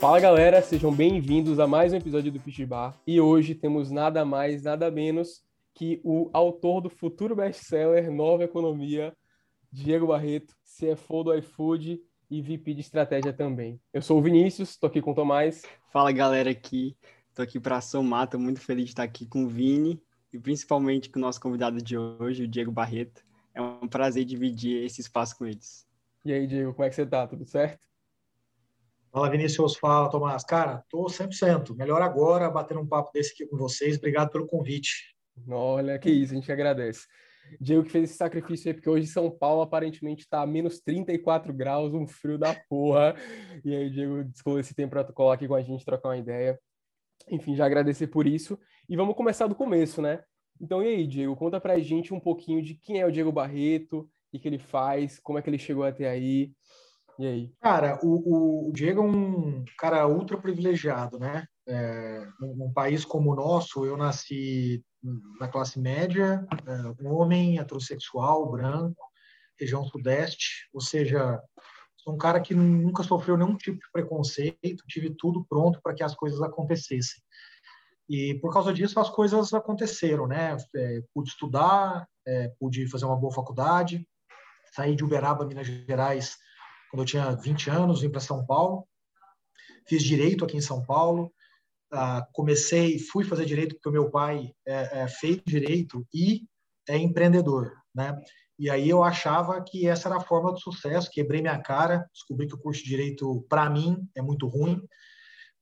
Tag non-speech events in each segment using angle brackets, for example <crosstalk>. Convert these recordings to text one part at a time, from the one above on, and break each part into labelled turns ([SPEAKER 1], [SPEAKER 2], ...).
[SPEAKER 1] Fala galera, sejam bem-vindos a mais um episódio do Pitch Bar. E hoje temos nada mais, nada menos que o autor do futuro best-seller Nova Economia, Diego Barreto, CFO do iFood e VP de estratégia também. Eu sou o Vinícius, estou aqui com o Tomás.
[SPEAKER 2] Fala galera aqui, estou aqui para somar, estou muito feliz de estar aqui com o Vini e principalmente com o nosso convidado de hoje, o Diego Barreto. É um prazer dividir esse espaço com eles.
[SPEAKER 1] E aí, Diego, como é que você tá? Tudo certo?
[SPEAKER 3] Fala, Vinícius. Fala, Tomás. Cara, tô 100%. Melhor agora, batendo um papo desse aqui com vocês. Obrigado pelo convite.
[SPEAKER 1] Olha, que isso, a gente agradece. Diego que fez esse sacrifício aí, porque hoje São Paulo aparentemente está a menos 34 graus, um frio da porra. E aí, Diego descolou esse tempo para colar aqui com a gente, trocar uma ideia. Enfim, já agradecer por isso. E vamos começar do começo, né? Então, e aí, Diego, conta pra gente um pouquinho de quem é o Diego Barreto, o que ele faz, como é que ele chegou até aí. E aí?
[SPEAKER 3] Cara, o, o Diego é um cara ultra privilegiado, né? É, país como o nosso, eu nasci na classe média, é, um homem heterossexual, branco, região sudeste, ou seja, sou um cara que nunca sofreu nenhum tipo de preconceito, tive tudo pronto para que as coisas acontecessem. E por causa disso as coisas aconteceram, né? É, pude estudar, é, pude fazer uma boa faculdade, saí de Uberaba, Minas Gerais, quando eu tinha 20 anos, vim para São Paulo, fiz direito aqui em São Paulo, ah, comecei, fui fazer direito porque o meu pai é, é, fez direito e é empreendedor, né? E aí eu achava que essa era a forma do sucesso, quebrei minha cara, descobri que o curso de direito para mim é muito ruim,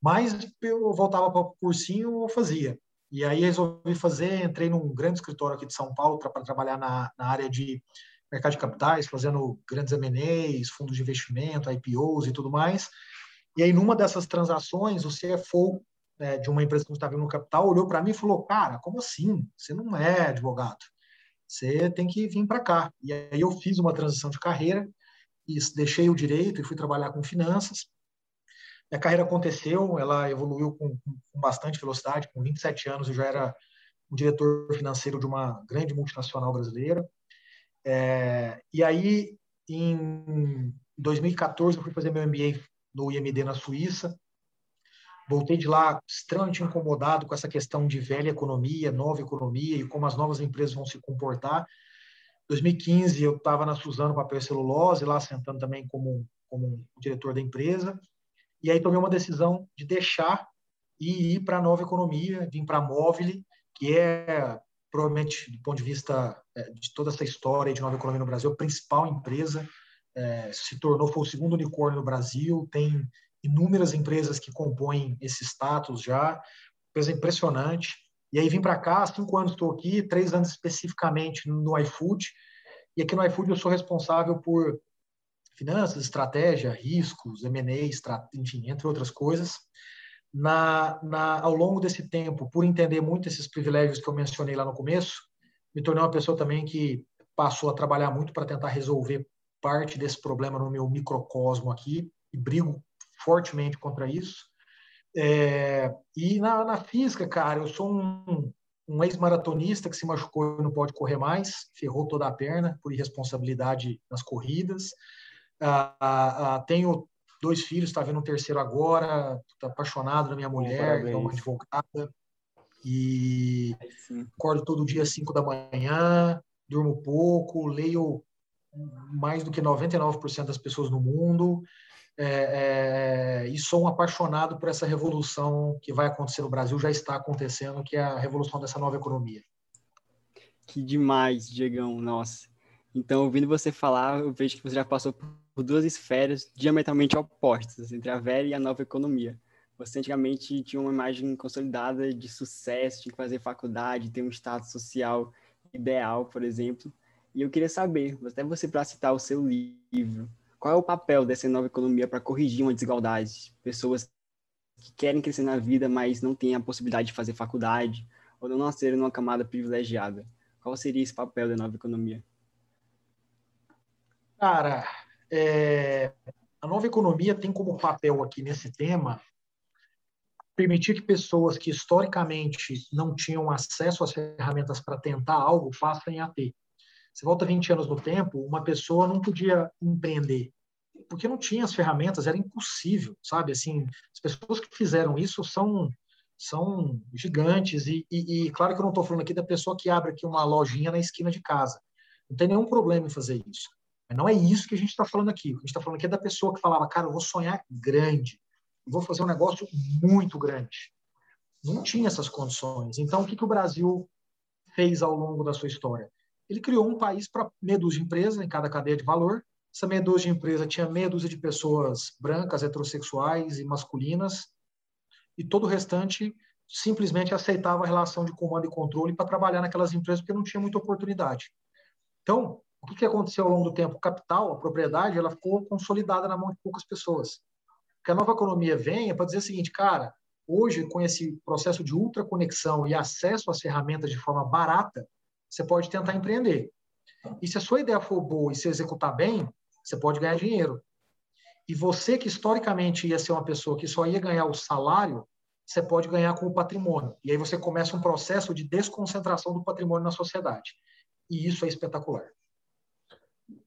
[SPEAKER 3] mas eu voltava para o cursinho eu fazia. E aí resolvi fazer, entrei num grande escritório aqui de São Paulo para trabalhar na, na área de mercado de capitais, fazendo grandes M&As, fundos de investimento, IPOs e tudo mais. E aí, numa dessas transações, o CFO né, de uma empresa que estava no capital olhou para mim e falou: Cara, como assim? Você não é advogado. Você tem que vir para cá. E aí eu fiz uma transição de carreira, e deixei o direito e fui trabalhar com finanças. Minha carreira aconteceu, ela evoluiu com, com bastante velocidade. Com 27 anos, eu já era um diretor financeiro de uma grande multinacional brasileira. É, e aí, em 2014, eu fui fazer meu MBA no IMD na Suíça. Voltei de lá extremamente incomodado com essa questão de velha economia, nova economia e como as novas empresas vão se comportar. 2015 eu estava na Suzano Papel e Celulose, lá sentando também como, como diretor da empresa. E aí tomei uma decisão de deixar e ir para a nova economia, vim para a Móvel, que é provavelmente, do ponto de vista é, de toda essa história de nova economia no Brasil, a principal empresa, é, se tornou, foi o segundo unicórnio no Brasil, tem inúmeras empresas que compõem esse status já, coisa impressionante. E aí vim para cá, cinco anos estou aqui, três anos especificamente no iFood, e aqui no iFood eu sou responsável por finanças, estratégia, riscos, M&A, enfim, entre outras coisas na, na, ao longo desse tempo, por entender muito esses privilégios que eu mencionei lá no começo, me tornei uma pessoa também que passou a trabalhar muito para tentar resolver parte desse problema no meu microcosmo aqui e brigo fortemente contra isso. É, e na, na, física, cara, eu sou um, um ex-maratonista que se machucou e não pode correr mais, ferrou toda a perna por irresponsabilidade nas corridas. Ah, ah, ah tenho dois filhos, está vendo um terceiro agora, estou apaixonado na minha mulher, é uma advogada, e acordo todo dia às 5 da manhã, durmo pouco, leio mais do que 99% das pessoas no mundo, é, é, e sou um apaixonado por essa revolução que vai acontecer no Brasil, já está acontecendo, que é a revolução dessa nova economia.
[SPEAKER 2] Que demais, Diegão, nossa. Então, ouvindo você falar, eu vejo que você já passou por duas esferas diametralmente opostas, entre a velha e a nova economia. Você antigamente tinha uma imagem consolidada de sucesso, de fazer faculdade, ter um status social ideal, por exemplo. E eu queria saber, até você para citar o seu livro, qual é o papel dessa nova economia para corrigir uma desigualdade? Pessoas que querem crescer na vida, mas não têm a possibilidade de fazer faculdade ou não nasceram numa camada privilegiada. Qual seria esse papel da nova economia?
[SPEAKER 3] Cara, é, a nova economia tem como papel aqui nesse tema permitir que pessoas que historicamente não tinham acesso às ferramentas para tentar algo passem a ter. Você volta 20 anos no tempo, uma pessoa não podia empreender. porque não tinha as ferramentas, era impossível, sabe? Assim, as pessoas que fizeram isso são são gigantes e, e, e claro que eu não estou falando aqui da pessoa que abre aqui uma lojinha na esquina de casa. Não tem nenhum problema em fazer isso. Mas não é isso que a gente está falando aqui. O que a gente está falando aqui é da pessoa que falava, cara, eu vou sonhar grande, eu vou fazer um negócio muito grande. Não tinha essas condições. Então, o que, que o Brasil fez ao longo da sua história? Ele criou um país para meia dúzia de empresas em cada cadeia de valor. Essa meia dúzia de empresa tinha meia dúzia de pessoas brancas, heterossexuais e masculinas, e todo o restante simplesmente aceitava a relação de comando e controle para trabalhar naquelas empresas porque não tinha muita oportunidade. Então, o que, que aconteceu ao longo do tempo? O capital, a propriedade, ela ficou consolidada na mão de poucas pessoas. Que a nova economia vem é para dizer o seguinte, cara, hoje com esse processo de ultraconexão e acesso às ferramentas de forma barata, você pode tentar empreender. E se a sua ideia for boa e se executar bem, você pode ganhar dinheiro. E você que historicamente ia ser uma pessoa que só ia ganhar o salário, você pode ganhar com o patrimônio. E aí você começa um processo de desconcentração do patrimônio na sociedade. E isso é espetacular.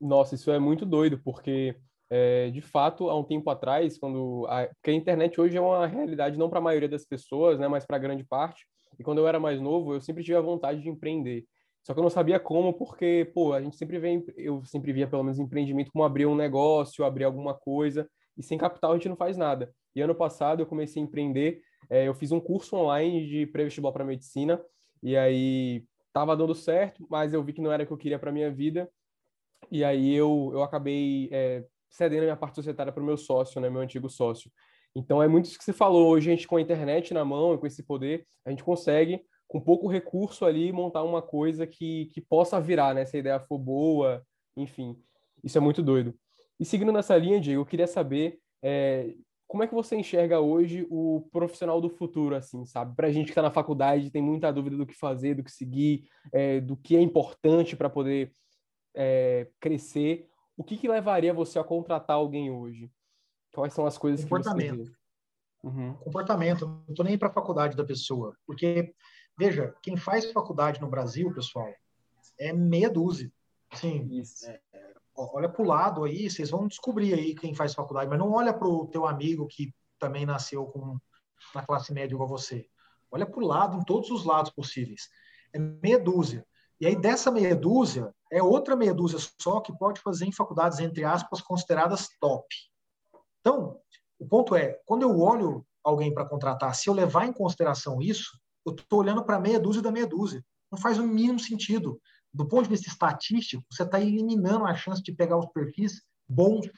[SPEAKER 1] Nossa, isso é muito doido, porque é, de fato, há um tempo atrás, quando a, porque a internet hoje é uma realidade não para a maioria das pessoas, né, mas para grande parte. E quando eu era mais novo, eu sempre tive a vontade de empreender. Só que eu não sabia como, porque, pô, a gente sempre vê, eu sempre via pelo menos empreendimento como abrir um negócio, abrir alguma coisa, e sem capital a gente não faz nada. E ano passado eu comecei a empreender, é, eu fiz um curso online de pré-vestibular para medicina, e aí tava dando certo, mas eu vi que não era o que eu queria para minha vida, e aí eu, eu acabei é, cedendo a minha parte societária para o meu sócio, né, meu antigo sócio. Então é muito isso que você falou, hoje a gente com a internet na mão e com esse poder, a gente consegue com pouco recurso ali, montar uma coisa que, que possa virar, né? Se a ideia for boa, enfim. Isso é muito doido. E seguindo nessa linha, Diego, eu queria saber é, como é que você enxerga hoje o profissional do futuro, assim, sabe? Para a gente que está na faculdade, tem muita dúvida do que fazer, do que seguir, é, do que é importante para poder é, crescer. O que, que levaria você a contratar alguém hoje? Quais são as coisas
[SPEAKER 3] que você? Uhum. Comportamento. Não estou nem para a faculdade da pessoa, porque Veja, quem faz faculdade no Brasil, pessoal, é meia dúzia. Sim. É, olha para o lado aí, vocês vão descobrir aí quem faz faculdade, mas não olha para o teu amigo que também nasceu com, na classe média igual você. Olha para o lado, em todos os lados possíveis. É meia dúzia. E aí, dessa meia dúzia, é outra meia dúzia só que pode fazer em faculdades, entre aspas, consideradas top. Então, o ponto é, quando eu olho alguém para contratar, se eu levar em consideração isso, eu estou olhando para meia dúzia da meia dúzia. Não faz o mínimo sentido. Do ponto de vista estatístico, você está eliminando a chance de pegar os perfis bons,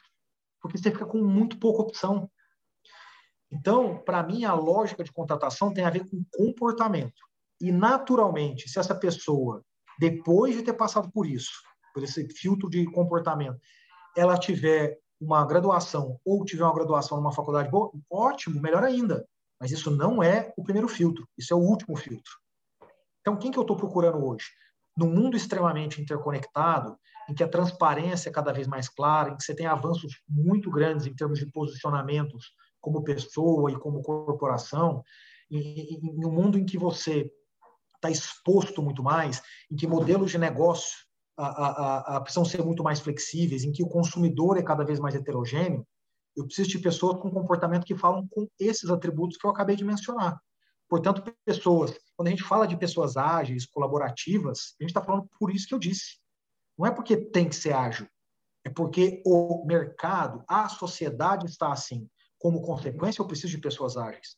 [SPEAKER 3] porque você fica com muito pouca opção. Então, para mim, a lógica de contratação tem a ver com comportamento. E, naturalmente, se essa pessoa, depois de ter passado por isso, por esse filtro de comportamento, ela tiver uma graduação ou tiver uma graduação numa faculdade boa, ótimo, melhor ainda. Mas isso não é o primeiro filtro, isso é o último filtro. Então, quem que eu estou procurando hoje? Num mundo extremamente interconectado, em que a transparência é cada vez mais clara, em que você tem avanços muito grandes em termos de posicionamentos como pessoa e como corporação, em, em um mundo em que você está exposto muito mais, em que modelos de negócio a, a, a, precisam ser muito mais flexíveis, em que o consumidor é cada vez mais heterogêneo, eu preciso de pessoas com comportamento que falam com esses atributos que eu acabei de mencionar. Portanto, pessoas, quando a gente fala de pessoas ágeis, colaborativas, a gente está falando por isso que eu disse. Não é porque tem que ser ágil, é porque o mercado, a sociedade está assim. Como consequência, eu preciso de pessoas ágeis.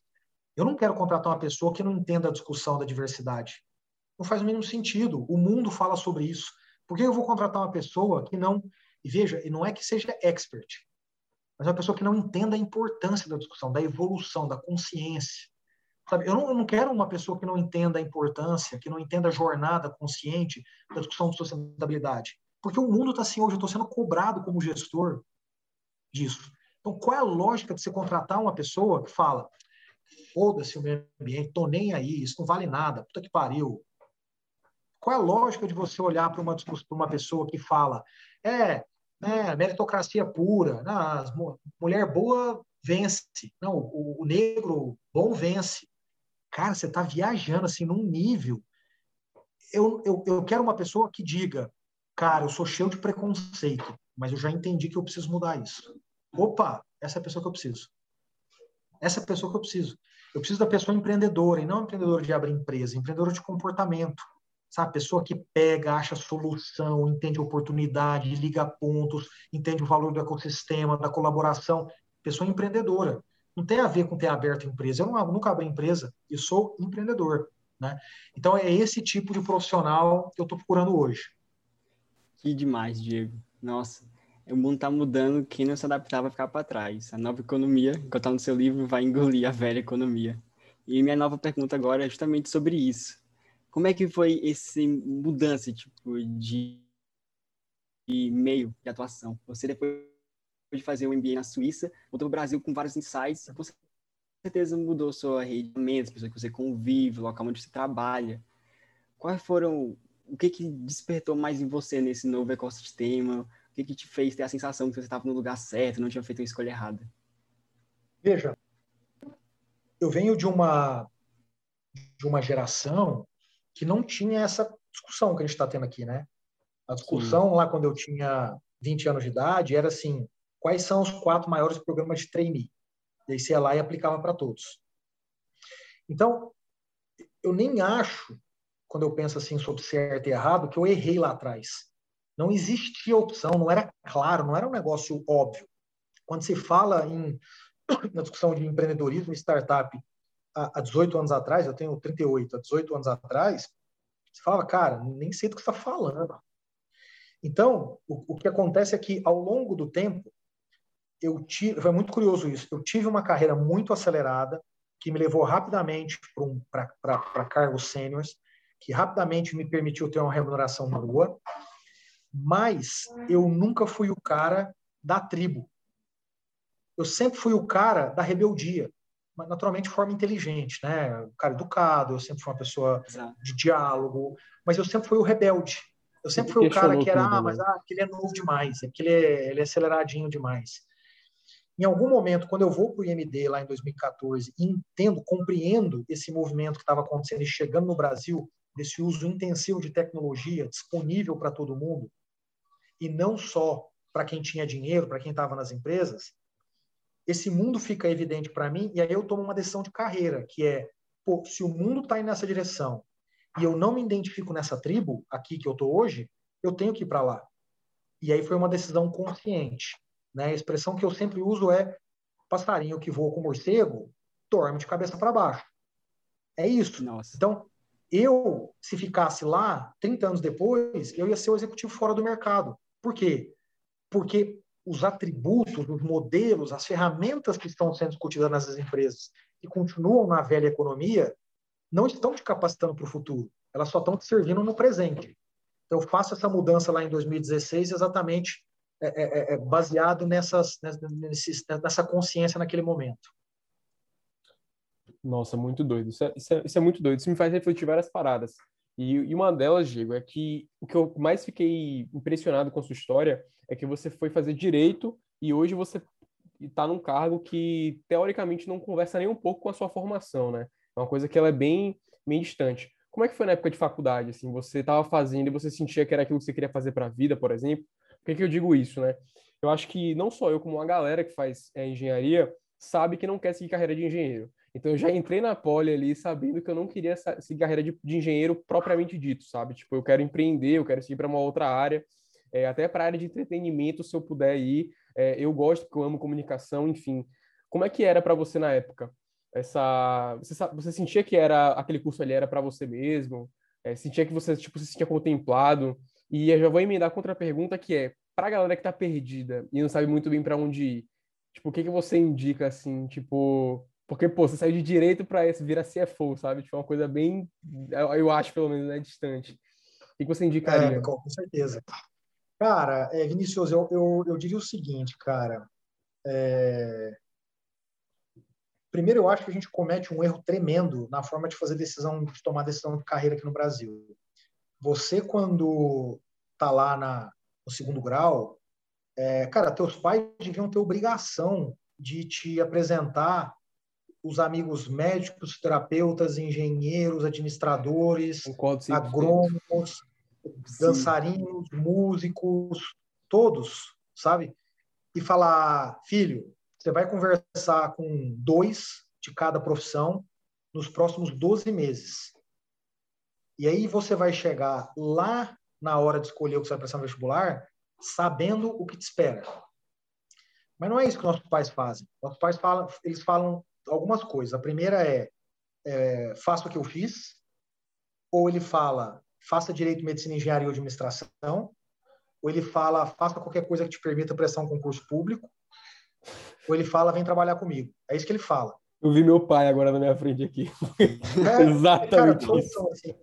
[SPEAKER 3] Eu não quero contratar uma pessoa que não entenda a discussão da diversidade. Não faz o mínimo sentido. O mundo fala sobre isso. Por que eu vou contratar uma pessoa que não. E veja, e não é que seja expert, mas é uma pessoa que não entenda a importância da discussão, da evolução, da consciência. Sabe? Eu, não, eu não quero uma pessoa que não entenda a importância, que não entenda a jornada consciente da discussão de sustentabilidade. Porque o mundo está assim hoje, eu estou sendo cobrado como gestor disso. Então, qual é a lógica de você contratar uma pessoa que fala foda-se o meio ambiente, tô nem aí, isso não vale nada, puta que pariu. Qual é a lógica de você olhar para uma, uma pessoa que fala, é, né, meritocracia pura, né, mulher boa vence, não, o, o negro bom vence. Cara, você está viajando assim num nível. Eu, eu, eu quero uma pessoa que diga, cara, eu sou cheio de preconceito, mas eu já entendi que eu preciso mudar isso. opa, essa é a pessoa que eu preciso. Essa é a pessoa que eu preciso. Eu preciso da pessoa empreendedora, e não empreendedora de abrir empresa, empreendedora de comportamento. Sabe? Pessoa que pega, acha solução, entende oportunidade, liga pontos, entende o valor do ecossistema, da colaboração. Pessoa empreendedora. Não tem a ver com ter aberto empresa. Eu não, nunca abri empresa, eu sou empreendedor. Né? Então, é esse tipo de profissional que eu estou procurando hoje.
[SPEAKER 2] Que demais, Diego. Nossa, o mundo está mudando, quem não se adaptar vai ficar para trás. A nova economia, que está no seu livro, vai engolir a velha economia. E minha nova pergunta agora é justamente sobre isso. Como é que foi essa mudança tipo, de, de meio de atuação? Você depois de fazer o MBA na Suíça, voltou para o Brasil com vários insights, com certeza mudou sua rede de as pessoas que você convive, o local onde você trabalha. Quais foram, o que que despertou mais em você nesse novo ecossistema? O que que te fez ter a sensação que você estava no lugar certo, não tinha feito a escolha errada?
[SPEAKER 3] Veja, eu venho de uma de uma geração que não tinha essa discussão que a gente está tendo aqui, né? A discussão Sim. lá quando eu tinha 20 anos de idade era assim, quais são os quatro maiores programas de trainee? E aí você ia lá e aplicava para todos. Então, eu nem acho, quando eu penso assim sobre certo e errado, que eu errei lá atrás. Não existia opção, não era claro, não era um negócio óbvio. Quando se fala em <coughs> na discussão de empreendedorismo e startup há 18 anos atrás, eu tenho 38, há 18 anos atrás, você fala, cara, nem sei do que está falando. Então, o, o, que acontece é que, ao longo do tempo, eu tive, foi muito curioso isso, eu tive uma carreira muito acelerada, que me levou rapidamente para um, cargos sêniores, que rapidamente me permitiu ter uma remuneração boa, mas eu nunca fui o cara da tribo. Eu sempre fui o cara da rebeldia naturalmente de forma inteligente, né? Um cara educado, eu sempre fui uma pessoa Exato. de diálogo, mas eu sempre fui o rebelde. Eu sempre fui o cara que era, ah, mas né? ah, ele é novo demais, é ele é, ele é aceleradinho demais. Em algum momento, quando eu vou para o IMD lá em 2014 e entendo, compreendo esse movimento que estava acontecendo e chegando no Brasil, desse uso intensivo de tecnologia disponível para todo mundo, e não só para quem tinha dinheiro, para quem estava nas empresas, esse mundo fica evidente para mim e aí eu tomo uma decisão de carreira, que é, pô, se o mundo está indo nessa direção e eu não me identifico nessa tribo aqui que eu tô hoje, eu tenho que ir para lá. E aí foi uma decisão consciente, né? A expressão que eu sempre uso é passarinho que voa com morcego dorme de cabeça para baixo. É isso. Nossa. Então, eu, se ficasse lá 30 anos depois, eu ia ser o executivo fora do mercado. Por quê? Porque os atributos, os modelos, as ferramentas que estão sendo discutidas nessas empresas e continuam na velha economia não estão te capacitando para o futuro, elas só estão te servindo no presente. Então, eu faço essa mudança lá em 2016 exatamente é, é, é, é baseado nessas, nessa consciência naquele momento.
[SPEAKER 1] Nossa, muito doido. Isso é, isso é, isso é muito doido. Isso me faz refletir várias paradas. E, e, uma delas, Diego, é que o que eu mais fiquei impressionado com sua história é que você foi fazer direito e hoje você está num cargo que, teoricamente, não conversa nem um pouco com a sua formação, né? É uma coisa que ela é bem, bem distante. Como é que foi na época de faculdade, assim? Você estava fazendo e você sentia que era aquilo que você queria fazer para a vida, por exemplo? Por que, que eu digo isso, né? Eu acho que não só eu, como uma galera que faz é, engenharia, sabe que não quer seguir carreira de engenheiro. Então eu já entrei na poli ali sabendo que eu não queria seguir carreira de, de engenheiro propriamente dito, sabe? Tipo, eu quero empreender, eu quero seguir para uma outra área, é, até para a área de entretenimento, se eu puder ir. É, eu gosto porque eu amo comunicação, enfim. Como é que era para você na época? Essa, você, você sentia que era aquele curso ali era para você mesmo? É, sentia que você tipo se sentia contemplado? E eu já vou emendar contra a pergunta que é para a galera que está perdida e não sabe muito bem para onde ir. Tipo, o que que você indica assim, tipo porque, pô, você saiu de direito para virar CFO, sabe? Tipo, é uma coisa bem, eu acho, pelo menos, né, distante. O que você indicaria?
[SPEAKER 3] É, com certeza. Cara, é, Vinícius, eu, eu, eu diria o seguinte, cara. É... Primeiro, eu acho que a gente comete um erro tremendo na forma de fazer decisão, de tomar decisão de carreira aqui no Brasil. Você, quando tá lá na, no segundo grau, é, cara, teus pais deviam ter obrigação de te apresentar os amigos médicos, terapeutas, engenheiros, administradores, agrônomos, dançarinos, músicos, todos, sabe? e falar, filho, você vai conversar com dois de cada profissão nos próximos 12 meses. E aí você vai chegar lá na hora de escolher o que você vai prestar no vestibular, sabendo o que te espera. Mas não é isso que nossos pais fazem. Nossos pais falam, eles falam algumas coisas. A primeira é, é faça o que eu fiz, ou ele fala faça direito, medicina, engenharia ou administração, ou ele fala faça qualquer coisa que te permita prestar um concurso público, ou ele fala vem trabalhar comigo. É isso que ele fala.
[SPEAKER 1] Eu vi meu pai agora na minha frente aqui. É, <laughs> Exatamente cara, isso.
[SPEAKER 3] Assim,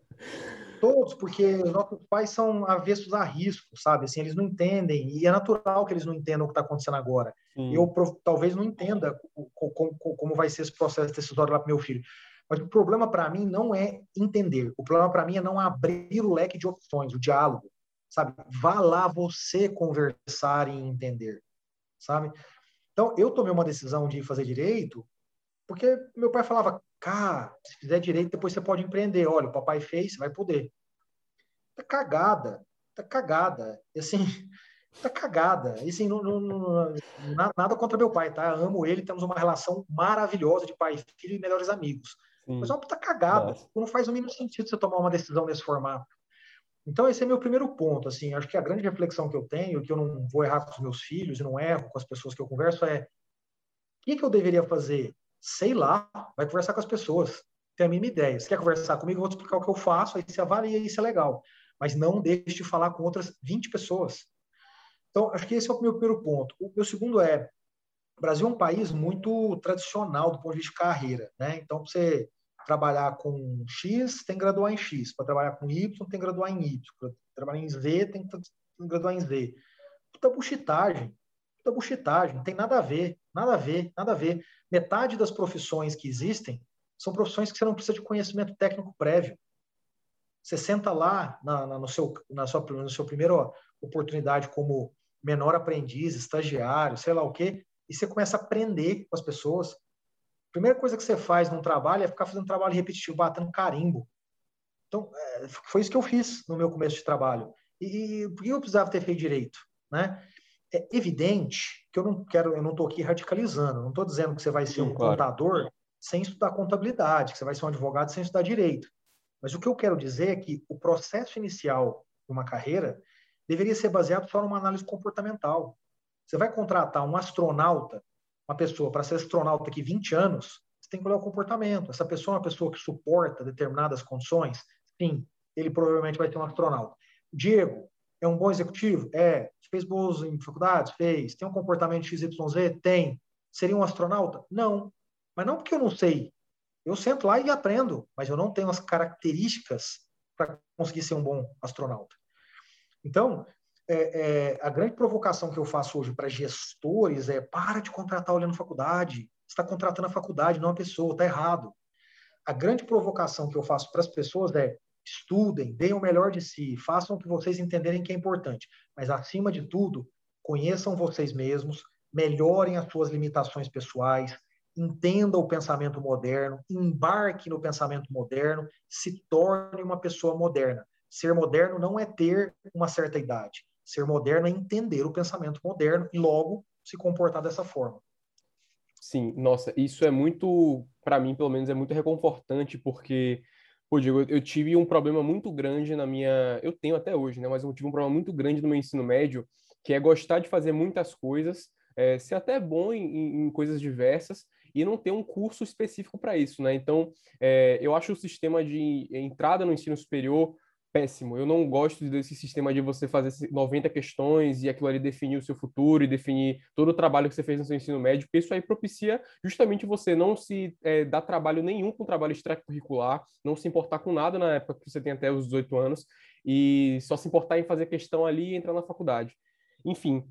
[SPEAKER 3] todos, porque os nossos pais são avessos a risco, sabe? Assim, eles não entendem, e é natural que eles não entendam o que está acontecendo agora. Eu talvez não entenda como, como vai ser esse processo decisório lá para meu filho. Mas o problema para mim não é entender. O problema para mim é não abrir o leque de opções, o diálogo, sabe? Vá lá você conversar e entender, sabe? Então, eu tomei uma decisão de fazer direito porque meu pai falava, cara, se fizer direito, depois você pode empreender. Olha, o papai fez, você vai poder. Tá cagada, tá cagada. E assim, <laughs> tá cagada. E assim, não, não, não, nada contra meu pai, tá? Amo ele, temos uma relação maravilhosa de pai e filho e melhores amigos. Sim. Mas é uma puta cagada. Nossa. Não faz o mínimo sentido você tomar uma decisão nesse formato. Então, esse é meu primeiro ponto. Assim, acho que a grande reflexão que eu tenho, que eu não vou errar com os meus filhos e não erro com as pessoas que eu converso, é o que, que eu deveria fazer? Sei lá, vai conversar com as pessoas. Tem a mínima ideia. Se quer conversar comigo, eu vou te explicar o que eu faço, aí você avalia isso é legal. Mas não deixe de falar com outras 20 pessoas. Então, acho que esse é o meu primeiro ponto. O meu segundo é, o Brasil é um país muito tradicional do ponto de vista de carreira, né? Então, você trabalhar com X, tem que graduar em X. Para trabalhar com Y, tem que graduar em Y. Para trabalhar em Z, tem que graduar em Z. Puta buchitagem. Puta buchitagem. Não tem nada a ver. Nada a ver. Nada a ver. Metade das profissões que existem são profissões que você não precisa de conhecimento técnico prévio. Você senta lá na, na no, seu, na sua, na sua primeira oportunidade como menor aprendiz, estagiário, sei lá o quê, e você começa a aprender com as pessoas. A primeira coisa que você faz num trabalho é ficar fazendo trabalho repetitivo, batendo carimbo. Então, é, foi isso que eu fiz no meu começo de trabalho. E, e por que eu precisava ter feito direito? Né? É evidente que eu não quero, eu não estou aqui radicalizando, não estou dizendo que você vai ser Sim, um claro. contador sem estudar contabilidade, que você vai ser um advogado sem estudar direito. Mas o que eu quero dizer é que o processo inicial de uma carreira deveria ser baseado só numa análise comportamental. Você vai contratar um astronauta, uma pessoa para ser astronauta aqui 20 anos, você tem que olhar o comportamento. Essa pessoa é uma pessoa que suporta determinadas condições? Sim, ele provavelmente vai ser um astronauta. Diego é um bom executivo? É. Fez boas em faculdades? Fez. Tem um comportamento XYZ? Tem. Seria um astronauta? Não. Mas não porque eu não sei. Eu sento lá e aprendo, mas eu não tenho as características para conseguir ser um bom astronauta. Então, é, é, a grande provocação que eu faço hoje para gestores é para de contratar olhando faculdade. Está contratando a faculdade, não a pessoa, está errado. A grande provocação que eu faço para as pessoas é estudem, deem o melhor de si, façam o que vocês entenderem que é importante. Mas, acima de tudo, conheçam vocês mesmos, melhorem as suas limitações pessoais, entenda o pensamento moderno, embarque no pensamento moderno, se torne uma pessoa moderna. Ser moderno não é ter uma certa idade. Ser moderno é entender o pensamento moderno e logo se comportar dessa forma.
[SPEAKER 1] Sim, nossa, isso é muito, para mim, pelo menos, é muito reconfortante, porque, pô, Diego, eu tive um problema muito grande na minha. Eu tenho até hoje, né? Mas eu tive um problema muito grande no meu ensino médio, que é gostar de fazer muitas coisas, é, ser até bom em, em coisas diversas, e não ter um curso específico para isso, né? Então, é, eu acho o sistema de entrada no ensino superior péssimo. Eu não gosto desse sistema de você fazer 90 questões e aquilo ali definir o seu futuro e definir todo o trabalho que você fez no seu ensino médio, porque isso aí propicia justamente você não se é, dar trabalho nenhum com trabalho extracurricular, não se importar com nada na época que você tem até os 18 anos e só se importar em fazer questão ali e entrar na faculdade. Enfim,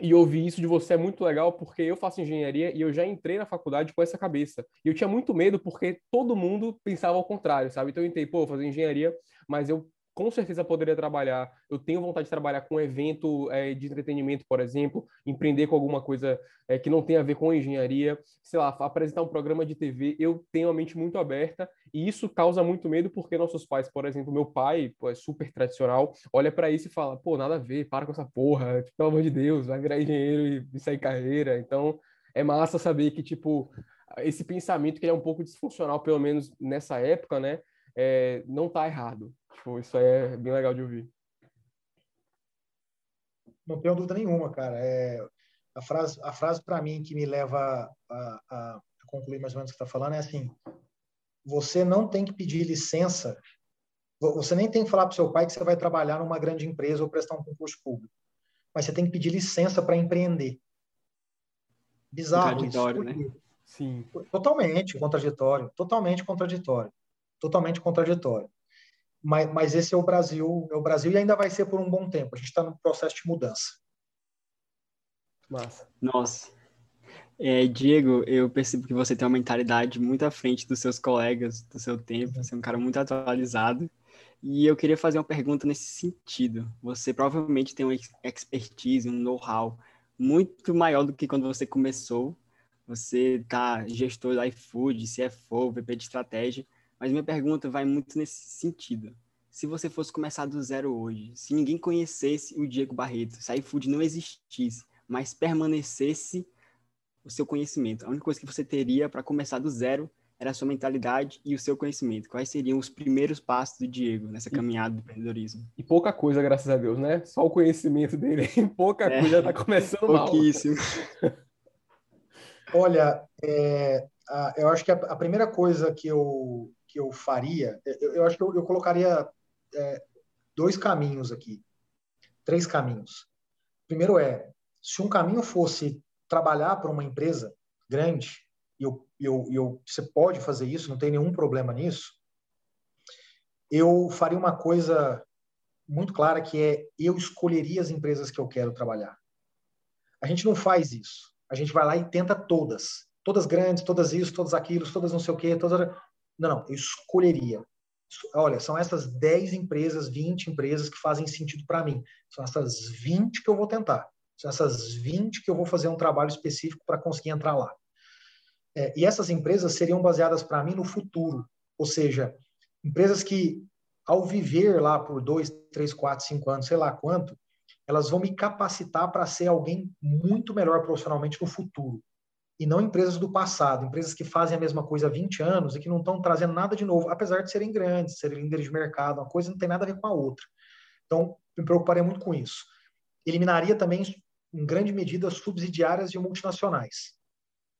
[SPEAKER 1] e ouvir isso de você é muito legal porque eu faço engenharia e eu já entrei na faculdade com essa cabeça. E eu tinha muito medo porque todo mundo pensava ao contrário, sabe? Então eu entrei, pô, fazer engenharia, mas eu com certeza poderia trabalhar. Eu tenho vontade de trabalhar com evento é, de entretenimento, por exemplo, empreender com alguma coisa é, que não tem a ver com engenharia, sei lá, apresentar um programa de TV. Eu tenho a mente muito aberta e isso causa muito medo porque nossos pais, por exemplo, meu pai pô, é super tradicional, olha para isso e fala: pô, nada a ver, para com essa porra, pelo amor de Deus, vai virar engenheiro e, sair carreira. Então, é massa saber que, tipo, esse pensamento que é um pouco disfuncional, pelo menos nessa época, né? É, não tá errado. Tipo, isso aí é bem legal de ouvir.
[SPEAKER 3] Não tenho dúvida nenhuma, cara. É, a frase, a frase para mim que me leva a, a, concluir mais ou menos o que está falando é assim: você não tem que pedir licença, você nem tem que falar para seu pai que você vai trabalhar numa grande empresa ou prestar um concurso público, mas você tem que pedir licença para empreender. Bizarro isso. Né?
[SPEAKER 1] Sim.
[SPEAKER 3] Totalmente contraditório, totalmente contraditório, totalmente contraditório. Mas, mas esse é o Brasil, é o Brasil e ainda vai ser por um bom tempo. A gente está no processo de mudança.
[SPEAKER 2] Massa. Nossa. É, Diego, eu percebo que você tem uma mentalidade muito à frente dos seus colegas do seu tempo. Você é um cara muito atualizado. E eu queria fazer uma pergunta nesse sentido. Você provavelmente tem uma expertise, um know-how muito maior do que quando você começou. Você tá gestor do iFood, CFO, VP de estratégia. Mas minha pergunta vai muito nesse sentido. Se você fosse começar do zero hoje, se ninguém conhecesse o Diego Barreto, se a iFood não existisse, mas permanecesse o seu conhecimento, a única coisa que você teria para começar do zero era a sua mentalidade e o seu conhecimento. Quais seriam os primeiros passos do Diego nessa caminhada do empreendedorismo?
[SPEAKER 1] E pouca coisa, graças a Deus, né? Só o conhecimento dele. <laughs> pouca é, coisa está começando
[SPEAKER 2] pouquíssimo.
[SPEAKER 3] mal. Olha, é, a, eu acho que a, a, primeira coisa que eu, que eu faria, eu, eu acho que eu, eu colocaria é, dois caminhos aqui, três caminhos. Primeiro é, se um caminho fosse trabalhar para uma empresa grande, e eu, eu, eu, você pode fazer isso, não tem nenhum problema nisso, eu faria uma coisa muito clara que é eu escolheria as empresas que eu quero trabalhar. A gente não faz isso. A gente vai lá e tenta todas. Todas grandes, todas isso, todas aquilo, todas não sei o quê, todas... Não, não, eu escolheria. Olha, são essas 10 empresas, 20 empresas que fazem sentido para mim. São essas 20 que eu vou tentar. São essas 20 que eu vou fazer um trabalho específico para conseguir entrar lá. É, e essas empresas seriam baseadas para mim no futuro. Ou seja, empresas que, ao viver lá por dois, três, quatro, cinco anos, sei lá quanto, elas vão me capacitar para ser alguém muito melhor profissionalmente no futuro e não empresas do passado, empresas que fazem a mesma coisa há 20 anos e que não estão trazendo nada de novo, apesar de serem grandes, serem líderes de mercado, uma coisa não tem nada a ver com a outra. Então, me preocuparia muito com isso. Eliminaria também, em grande medida, subsidiárias de multinacionais,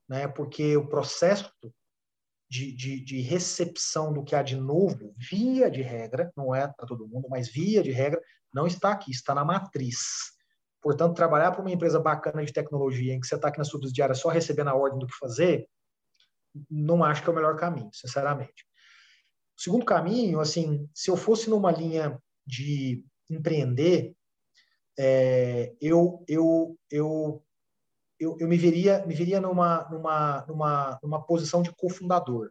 [SPEAKER 3] né? porque o processo de, de, de recepção do que há de novo, via de regra, não é para todo mundo, mas via de regra, não está aqui, está na matriz. Portanto, trabalhar para uma empresa bacana de tecnologia, em que você está aqui na subsidiária só recebendo a ordem do que fazer, não acho que é o melhor caminho, sinceramente. O segundo caminho, assim, se eu fosse numa linha de empreender, é, eu, eu, eu, eu, eu, me veria, me veria numa, numa, numa, numa posição de cofundador,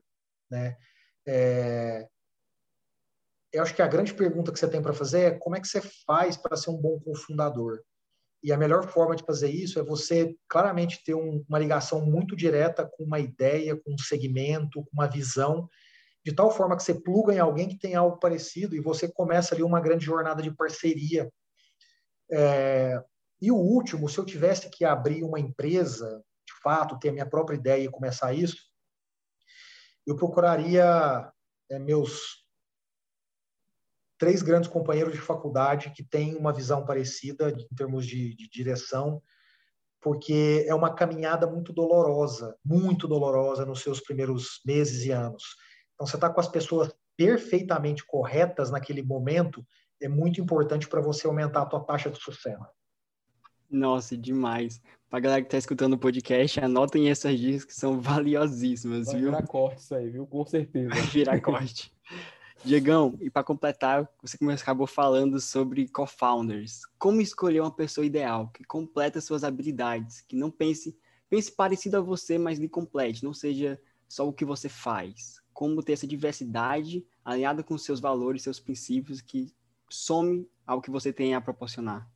[SPEAKER 3] né? É, eu acho que a grande pergunta que você tem para fazer é como é que você faz para ser um bom cofundador? E a melhor forma de fazer isso é você claramente ter um, uma ligação muito direta com uma ideia, com um segmento, com uma visão, de tal forma que você pluga em alguém que tem algo parecido e você começa ali uma grande jornada de parceria. É, e o último, se eu tivesse que abrir uma empresa, de fato, ter a minha própria ideia e começar isso, eu procuraria é, meus três grandes companheiros de faculdade que têm uma visão parecida em termos de, de direção, porque é uma caminhada muito dolorosa, muito dolorosa nos seus primeiros meses e anos. Então, você está com as pessoas perfeitamente corretas naquele momento, é muito importante para você aumentar a tua taxa de sucesso.
[SPEAKER 2] Nossa, demais. Para galera que está escutando o podcast, anotem essas dicas que são <laughs> valiosíssimas,
[SPEAKER 1] Vai
[SPEAKER 2] viu?
[SPEAKER 1] Vai virar corte isso aí, viu? Com certeza. Vai
[SPEAKER 2] virar corte. <laughs> Diegão, e para completar, você acabou falando sobre co-founders. Como escolher uma pessoa ideal, que completa suas habilidades, que não pense, pense parecido a você, mas lhe complete, não seja só o que você faz. Como ter essa diversidade alinhada com seus valores, seus princípios, que some ao que você tem a proporcionar?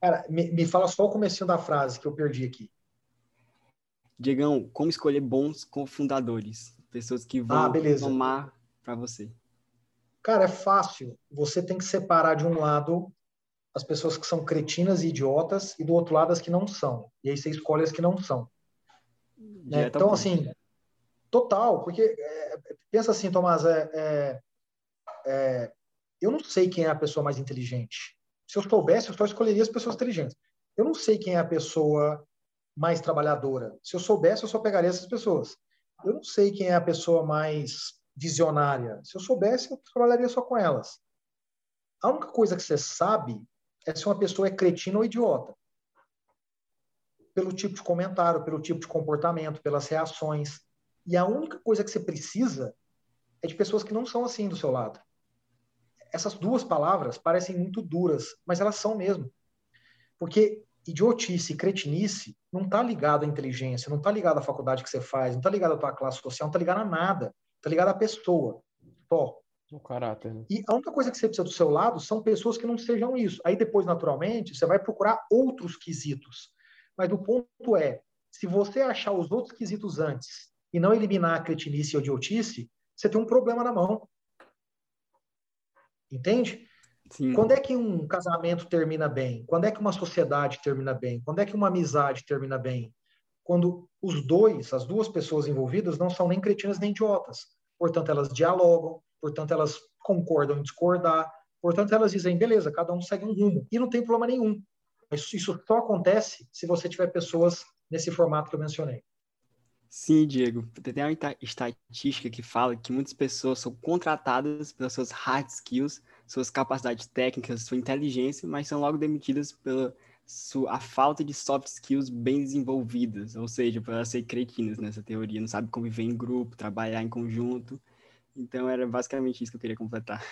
[SPEAKER 3] Cara, me, me fala só o comecinho da frase que eu perdi aqui.
[SPEAKER 2] Diegão, como escolher bons cofundadores? Pessoas que vão
[SPEAKER 3] ah,
[SPEAKER 2] tomar para você.
[SPEAKER 3] Cara, é fácil. Você tem que separar de um lado as pessoas que são cretinas e idiotas e do outro lado as que não são. E aí você escolhe as que não são. Né? Então, assim, total, porque é, pensa assim, Tomás, é, é, é, eu não sei quem é a pessoa mais inteligente. Se eu soubesse, eu só escolheria as pessoas inteligentes. Eu não sei quem é a pessoa mais trabalhadora. Se eu soubesse, eu só pegaria essas pessoas. Eu não sei quem é a pessoa mais visionária. Se eu soubesse, eu trabalharia só com elas. A única coisa que você sabe é se uma pessoa é cretina ou idiota. Pelo tipo de comentário, pelo tipo de comportamento, pelas reações. E a única coisa que você precisa é de pessoas que não são assim do seu lado. Essas duas palavras parecem muito duras, mas elas são mesmo. Porque idiotice e cretinice não está ligado à inteligência, não está ligado à faculdade que você faz, não está ligado à tua classe social, não está ligado a nada. Está ligado à pessoa. Tó.
[SPEAKER 1] O caráter. Né?
[SPEAKER 3] E a única coisa que você precisa do seu lado são pessoas que não sejam isso. Aí depois, naturalmente, você vai procurar outros quesitos. Mas o ponto é, se você achar os outros quesitos antes e não eliminar a cretinice ou idiotice, você tem um problema na mão. Entende? Sim. Quando é que um casamento termina bem? Quando é que uma sociedade termina bem? Quando é que uma amizade termina bem? Quando os dois, as duas pessoas envolvidas, não são nem cretinas nem idiotas. Portanto, elas dialogam, portanto, elas concordam em discordar, portanto, elas dizem, beleza, cada um segue um rumo. E não tem problema nenhum. Mas isso só acontece se você tiver pessoas nesse formato que eu mencionei.
[SPEAKER 2] Sim, Diego. Tem uma estatística que fala que muitas pessoas são contratadas pelas suas hard skills, suas capacidades técnicas, sua inteligência, mas são logo demitidas pela a falta de soft skills bem desenvolvidas, ou seja, para elas ser cretinas nessa teoria, não sabe conviver em grupo, trabalhar em conjunto. Então era basicamente isso que eu queria completar.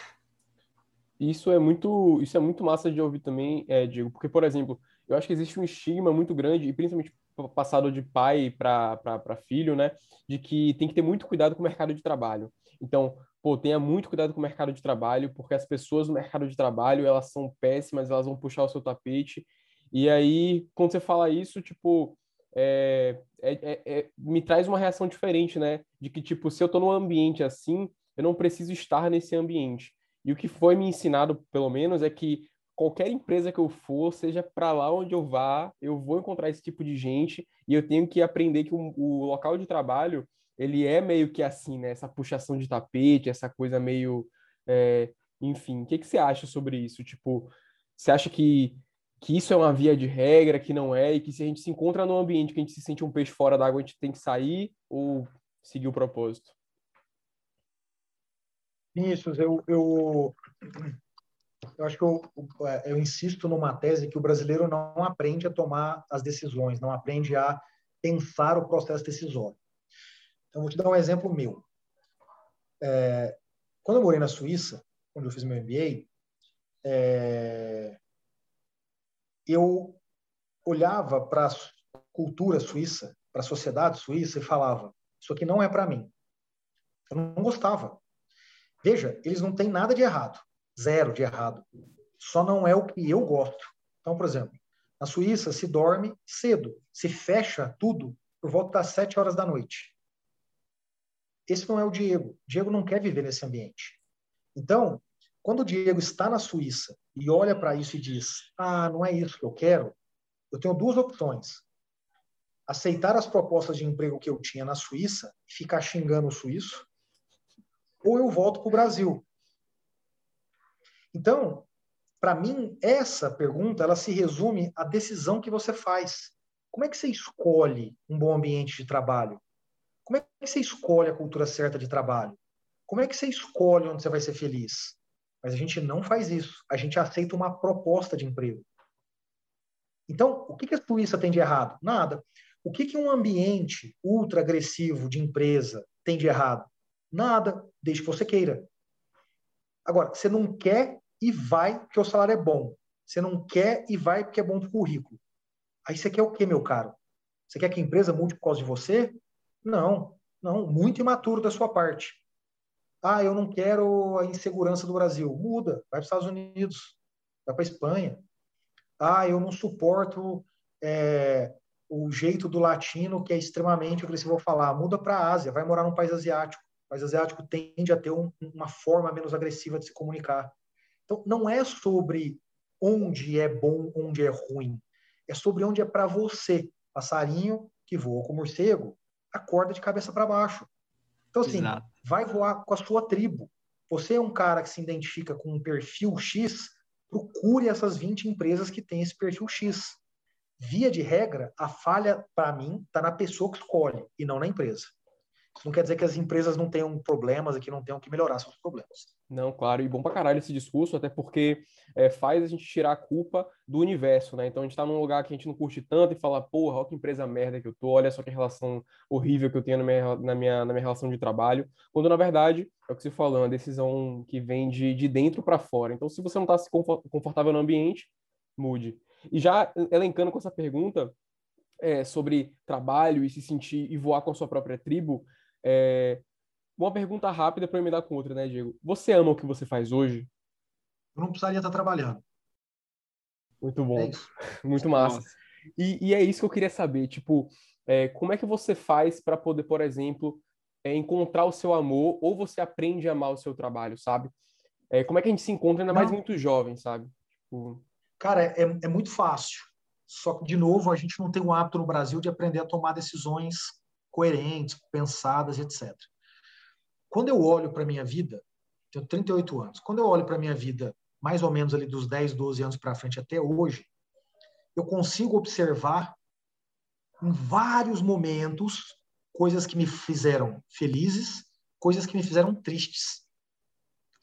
[SPEAKER 1] Isso é muito, isso é muito massa de ouvir também, é, Diego, porque por exemplo, eu acho que existe um estigma muito grande e principalmente passado de pai para filho, né, de que tem que ter muito cuidado com o mercado de trabalho. Então, pô, tenha muito cuidado com o mercado de trabalho, porque as pessoas no mercado de trabalho, elas são péssimas, elas vão puxar o seu tapete. E aí, quando você fala isso, tipo, é, é, é, é, me traz uma reação diferente, né? De que, tipo, se eu tô num ambiente assim, eu não preciso estar nesse ambiente. E o que foi me ensinado, pelo menos, é que qualquer empresa que eu for, seja para lá onde eu vá, eu vou encontrar esse tipo de gente e eu tenho que aprender que o, o local de trabalho ele é meio que assim, né? Essa puxação de tapete, essa coisa meio, é, enfim. O que que você acha sobre isso? Tipo, você acha que que isso é uma via de regra, que não é, e que se a gente se encontra num ambiente que a gente se sente um peixe fora d'água, a gente tem que sair ou seguir o propósito?
[SPEAKER 3] Vinícius, eu, eu, eu acho que eu, eu insisto numa tese que o brasileiro não aprende a tomar as decisões, não aprende a pensar o processo decisório. Então, vou te dar um exemplo meu. É, quando eu morei na Suíça, onde eu fiz meu MBA, é, eu olhava para a cultura suíça, para a sociedade suíça e falava: Isso aqui não é para mim. Eu não gostava. Veja, eles não têm nada de errado, zero de errado. Só não é o que eu gosto. Então, por exemplo, na Suíça se dorme cedo, se fecha tudo por volta das sete horas da noite. Esse não é o Diego. Diego não quer viver nesse ambiente. Então, quando o Diego está na Suíça e olha para isso e diz: Ah, não é isso que eu quero, eu tenho duas opções. Aceitar as propostas de emprego que eu tinha na Suíça e ficar xingando o suíço, ou eu volto para o Brasil. Então, para mim, essa pergunta ela se resume à decisão que você faz. Como é que você escolhe um bom ambiente de trabalho? Como é que você escolhe a cultura certa de trabalho? Como é que você escolhe onde você vai ser feliz? Mas a gente não faz isso. A gente aceita uma proposta de emprego. Então, o que a Suíça tem de errado? Nada. O que um ambiente ultra agressivo de empresa tem de errado? Nada, desde que você queira. Agora, você não quer e vai porque o salário é bom. Você não quer e vai porque é bom para o currículo. Aí você quer o quê, meu caro? Você quer que a empresa mude por causa de você? Não, não, muito imaturo da sua parte. Ah, eu não quero a insegurança do Brasil. Muda, vai para os Estados Unidos, vai para a Espanha. Ah, eu não suporto é, o jeito do latino que é extremamente agressivo ao falar. Muda para a Ásia, vai morar num país asiático. O país asiático tende a ter um, uma forma menos agressiva de se comunicar. Então, não é sobre onde é bom, onde é ruim. É sobre onde é para você. Passarinho que voa com morcego, acorda de cabeça para baixo. Então, assim, Exato. vai voar com a sua tribo. Você é um cara que se identifica com um perfil X, procure essas 20 empresas que têm esse perfil X. Via de regra, a falha, para mim, está na pessoa que escolhe e não na empresa. Não quer dizer que as empresas não tenham problemas e que não tenham que melhorar seus problemas.
[SPEAKER 1] Não, claro, e bom pra caralho esse discurso, até porque é, faz a gente tirar a culpa do universo, né? Então a gente tá num lugar que a gente não curte tanto e fala, porra, olha que empresa merda que eu tô, olha só que relação horrível que eu tenho na minha, na minha, na minha relação de trabalho. Quando na verdade, é o que você falou, é uma decisão que vem de, de dentro para fora. Então se você não tá se confortável no ambiente, mude. E já elencando com essa pergunta é, sobre trabalho e se sentir e voar com a sua própria tribo, é, uma pergunta rápida para eu me dar com outra, né, Diego? Você ama o que você faz hoje?
[SPEAKER 3] Eu não precisaria estar trabalhando.
[SPEAKER 1] Muito bom. É <laughs> Muito massa. E, e, é isso que eu queria saber, tipo, é, como é que você faz para poder, por exemplo, é, encontrar o seu amor ou você aprende a amar o seu trabalho, sabe? É, como é que a gente se encontra, ainda não. mais muito jovem, sabe? Tipo...
[SPEAKER 3] Cara, é, é muito fácil. Só que, de novo, a gente não tem o hábito no Brasil de aprender a tomar decisões coerentes, pensadas, etc. Quando eu olho para a minha vida, tenho 38 anos, quando eu olho para a minha vida, mais ou menos ali dos 10, 12 anos para frente até hoje, eu consigo observar em vários momentos coisas que me fizeram felizes, coisas que me fizeram tristes.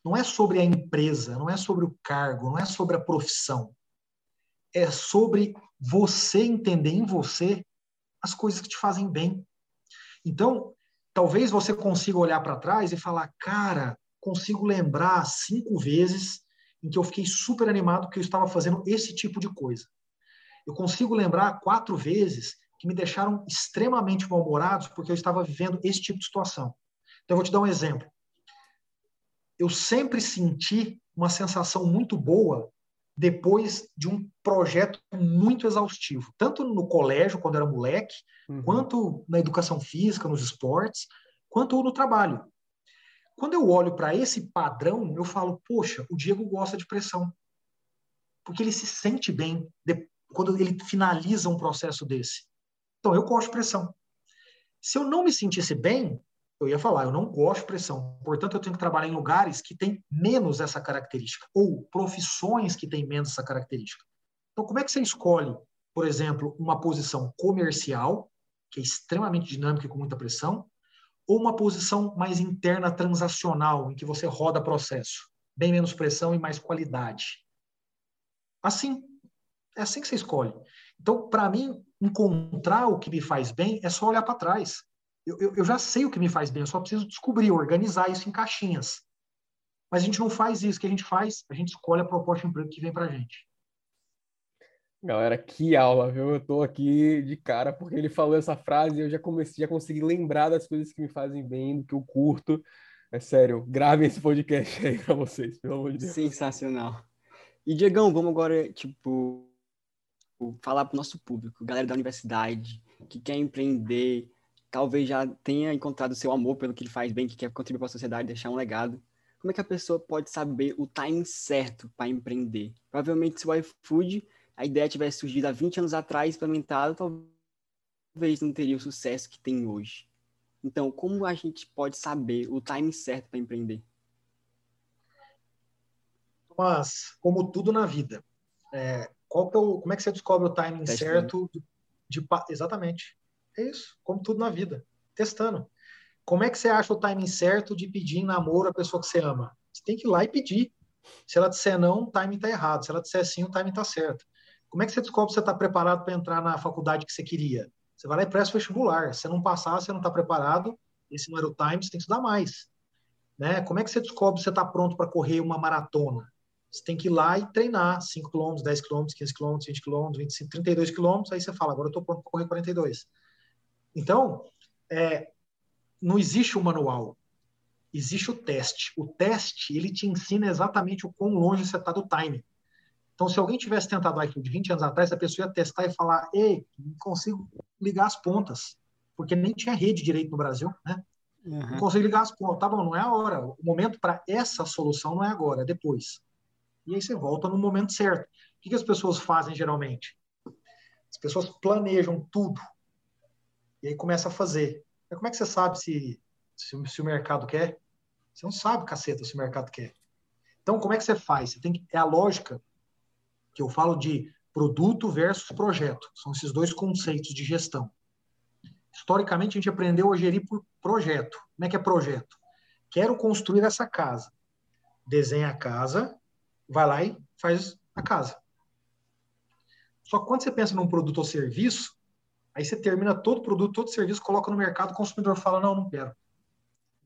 [SPEAKER 3] Não é sobre a empresa, não é sobre o cargo, não é sobre a profissão. É sobre você entender em você as coisas que te fazem bem. Então, talvez você consiga olhar para trás e falar, cara, consigo lembrar cinco vezes em que eu fiquei super animado porque eu estava fazendo esse tipo de coisa. Eu consigo lembrar quatro vezes que me deixaram extremamente mal-humorados porque eu estava vivendo esse tipo de situação. Então, eu vou te dar um exemplo. Eu sempre senti uma sensação muito boa depois de um projeto muito exaustivo, tanto no colégio, quando era moleque, uhum. quanto na educação física, nos esportes, quanto no trabalho. Quando eu olho para esse padrão, eu falo, poxa, o Diego gosta de pressão. Porque ele se sente bem de, quando ele finaliza um processo desse. Então, eu gosto de pressão. Se eu não me sentisse bem, eu ia falar, eu não gosto de pressão. Portanto, eu tenho que trabalhar em lugares que têm menos essa característica, ou profissões que têm menos essa característica. Então, como é que você escolhe, por exemplo, uma posição comercial, que é extremamente dinâmica e com muita pressão, ou uma posição mais interna transacional, em que você roda processo, bem menos pressão e mais qualidade? Assim, é assim que você escolhe. Então, para mim, encontrar o que me faz bem é só olhar para trás eu, eu, eu já sei o que me faz bem, eu só preciso descobrir, organizar isso em caixinhas. Mas a gente não faz isso. O que a gente faz? A gente escolhe a proposta de emprego que vem para a gente.
[SPEAKER 1] Galera, que aula, viu? Eu tô aqui de cara porque ele falou essa frase e eu já comecei, já consegui lembrar das coisas que me fazem bem, do que eu curto. É sério, gravem esse podcast <laughs> aí para vocês, pelo amor de Deus.
[SPEAKER 2] Sensacional. E Diegão, vamos agora, tipo, falar pro nosso público, galera da universidade, que quer empreender, talvez já tenha encontrado seu amor pelo que ele faz bem, que quer contribuir para a sociedade, deixar um legado. Como é que a pessoa pode saber o time certo para empreender? Provavelmente, se o iFood, a ideia tivesse surgido há 20 anos atrás, implementado, talvez não teria o sucesso que tem hoje. Então, como a gente pode saber o time certo para empreender?
[SPEAKER 3] Mas, como tudo na vida, é, qual é o, como é que você descobre o timing Teste certo de, de, exatamente é isso, como tudo na vida, testando. Como é que você acha o timing certo de pedir namoro a pessoa que você ama? Você tem que ir lá e pedir. Se ela disser não, o timing está errado. Se ela disser sim, o timing está certo. Como é que você descobre se você está preparado para entrar na faculdade que você queria? Você vai lá e presta vestibular. Se não passar, você não está preparado, esse não era o time, você tem que estudar mais. Né? Como é que você descobre se você está pronto para correr uma maratona? Você tem que ir lá e treinar 5 km, 10 km, 15 km, 20 km, 25, 32 km, aí você fala, agora eu estou pronto para correr 42. Então, é, não existe um manual. existe o teste. O teste, ele te ensina exatamente o quão longe você está do time. Então, se alguém tivesse tentado o iFood 20 anos atrás, a pessoa ia testar e falar, ei, não consigo ligar as pontas, porque nem tinha rede direito no Brasil, né? Uhum. Não consigo ligar as pontas. Tá bom, não é a hora. O momento para essa solução não é agora, é depois. E aí você volta no momento certo. O que, que as pessoas fazem geralmente? As pessoas planejam tudo. E aí começa a fazer. Mas como é que você sabe se, se, se, o mercado quer? Você não sabe, caceta, se o mercado quer. Então, como é que você faz? Você tem que, é a lógica que eu falo de produto versus projeto. São esses dois conceitos de gestão. Historicamente, a gente aprendeu a gerir por projeto. Como é que é projeto? Quero construir essa casa. Desenha a casa, vai lá e faz a casa. Só que quando você pensa num produto ou serviço, aí você termina todo produto, todo serviço, coloca no mercado, o consumidor fala, não, não quero.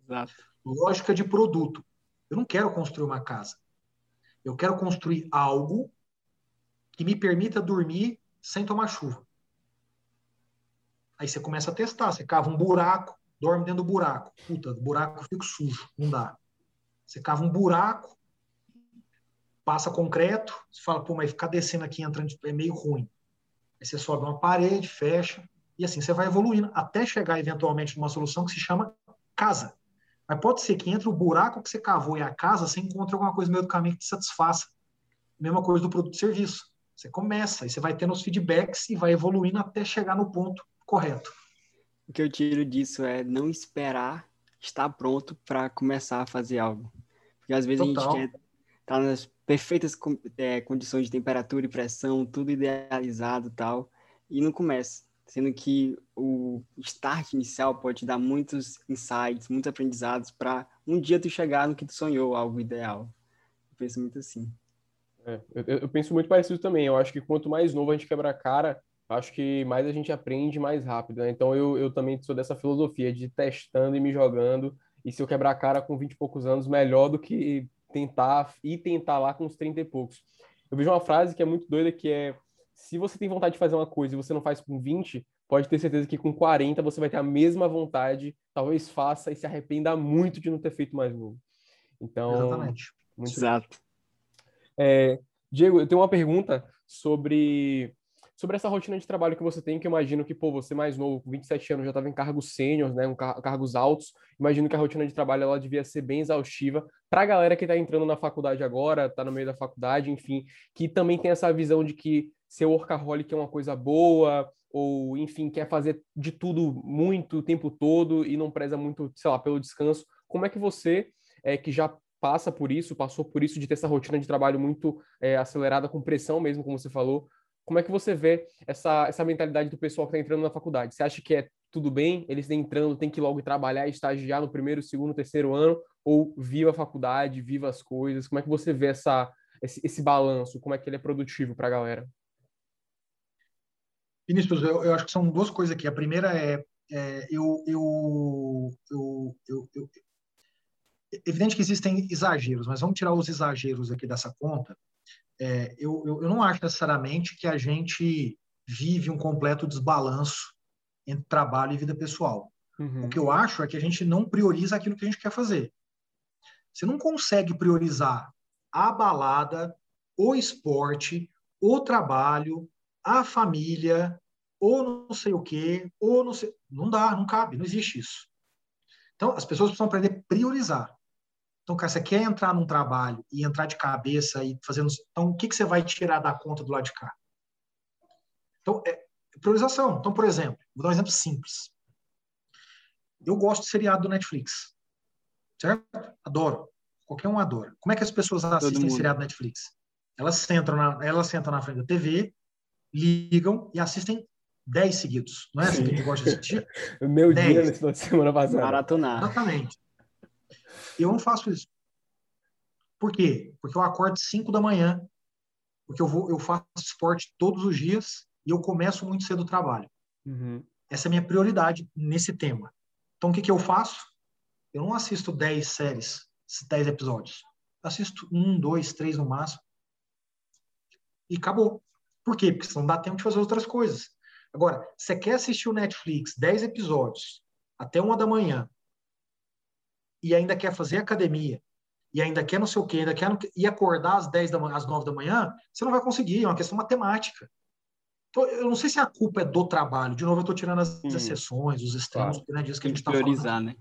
[SPEAKER 2] Exato.
[SPEAKER 3] Lógica de produto. Eu não quero construir uma casa. Eu quero construir algo que me permita dormir sem tomar chuva. Aí você começa a testar, você cava um buraco, dorme dentro do buraco. Puta, buraco fica sujo, não dá. Você cava um buraco, passa concreto, você fala, pô, mas ficar descendo aqui entrando é meio ruim. Aí você sobe uma parede, fecha, e assim você vai evoluindo até chegar eventualmente numa solução que se chama casa. Mas pode ser que entre o buraco que você cavou e a casa, você encontre alguma coisa no meio do caminho que te satisfaça. Mesma coisa do produto e serviço. Você começa, e você vai tendo os feedbacks e vai evoluindo até chegar no ponto correto.
[SPEAKER 2] O que eu tiro disso é não esperar estar pronto para começar a fazer algo. Porque às vezes Total. a gente quer tá nas perfeitas é, condições de temperatura e pressão, tudo idealizado tal, e não começa. Sendo que o start inicial pode dar muitos insights, muitos aprendizados para um dia tu chegar no que tu sonhou, algo ideal. Eu penso muito assim.
[SPEAKER 1] É, eu, eu, penso muito parecido também. Eu acho que quanto mais novo a gente quebra a cara, acho que mais a gente aprende mais rápido. Né? Então eu, eu também sou dessa filosofia de testando e me jogando. E se eu quebrar a cara com 20 e poucos anos, melhor do que tentar e tentar lá com uns 30 e poucos. Eu vejo uma frase que é muito doida que é se você tem vontade de fazer uma coisa e você não faz com 20, pode ter certeza que com 40 você vai ter a mesma vontade, talvez faça e se arrependa muito de não ter feito mais novo. Então,
[SPEAKER 3] Exatamente.
[SPEAKER 2] Muito Exato.
[SPEAKER 1] É, Diego, eu tenho uma pergunta sobre sobre essa rotina de trabalho que você tem, que eu imagino que, pô, você mais novo, com 27 anos, já estava em cargos sêniores, né, um car cargos altos, imagino que a rotina de trabalho ela devia ser bem exaustiva para a galera que está entrando na faculdade agora, está no meio da faculdade, enfim, que também tem essa visão de que ser workaholic é uma coisa boa, ou, enfim, quer fazer de tudo muito o tempo todo e não preza muito, sei lá, pelo descanso. Como é que você, é, que já passa por isso, passou por isso de ter essa rotina de trabalho muito é, acelerada, com pressão mesmo, como você falou. Como é que você vê essa, essa mentalidade do pessoal que está entrando na faculdade? Você acha que é tudo bem, eles entrando, tem que logo trabalhar estagiar no primeiro, segundo, terceiro ano, ou viva a faculdade, viva as coisas? Como é que você vê essa, esse, esse balanço? Como é que ele é produtivo para a galera?
[SPEAKER 3] Vinícius, eu, eu, acho que são duas coisas aqui. A primeira é, é eu, eu, eu, eu, eu, evidente que existem exageros, mas vamos tirar os exageros aqui dessa conta. É, eu, eu, eu, não acho necessariamente que a gente vive um completo desbalanço entre trabalho e vida pessoal. Uhum. O que eu acho é que a gente não prioriza aquilo que a gente quer fazer. Você não consegue priorizar a balada, o esporte, o trabalho, a família, ou não sei o quê, ou não sei. Não dá, não cabe, não existe isso. Então, as pessoas precisam aprender a priorizar. Então, cara, você quer entrar num trabalho e entrar de cabeça e fazendo. Então, o que, que você vai tirar da conta do lado de cá? Então, é priorização. Então, por exemplo, vou dar um exemplo simples. Eu gosto de seriado do Netflix. Certo? Adoro. Qualquer um adora. Como é que as pessoas assistem seriado do Netflix? Elas sentam, na, elas sentam na frente da TV, ligam e assistem 10 seguidos. Não é assim que a gente gosta de assistir? <laughs>
[SPEAKER 1] Meu dez. dia nesse final de semana passada.
[SPEAKER 2] Maratonar.
[SPEAKER 3] Exatamente. Eu não faço isso. Por quê? Porque eu acordo 5 da manhã, porque eu, vou, eu faço esporte todos os dias e eu começo muito cedo o trabalho. Uhum. Essa é a minha prioridade nesse tema. Então, o que, que eu faço? Eu não assisto 10 séries, 10 episódios. Eu assisto um, dois, três no máximo. E acabou. Por quê? Porque não dá tempo de fazer outras coisas. Agora, você quer assistir o Netflix 10 episódios até uma da manhã e ainda quer fazer academia, e ainda quer não sei o quê, ainda quer e acordar às 10 da manhã, às 9 da manhã, você não vai conseguir, é uma questão matemática. Então, eu não sei se a culpa é do trabalho. De novo, eu estou tirando as hum. exceções, os extremos, claro. né, disso que a gente está
[SPEAKER 2] falando. né?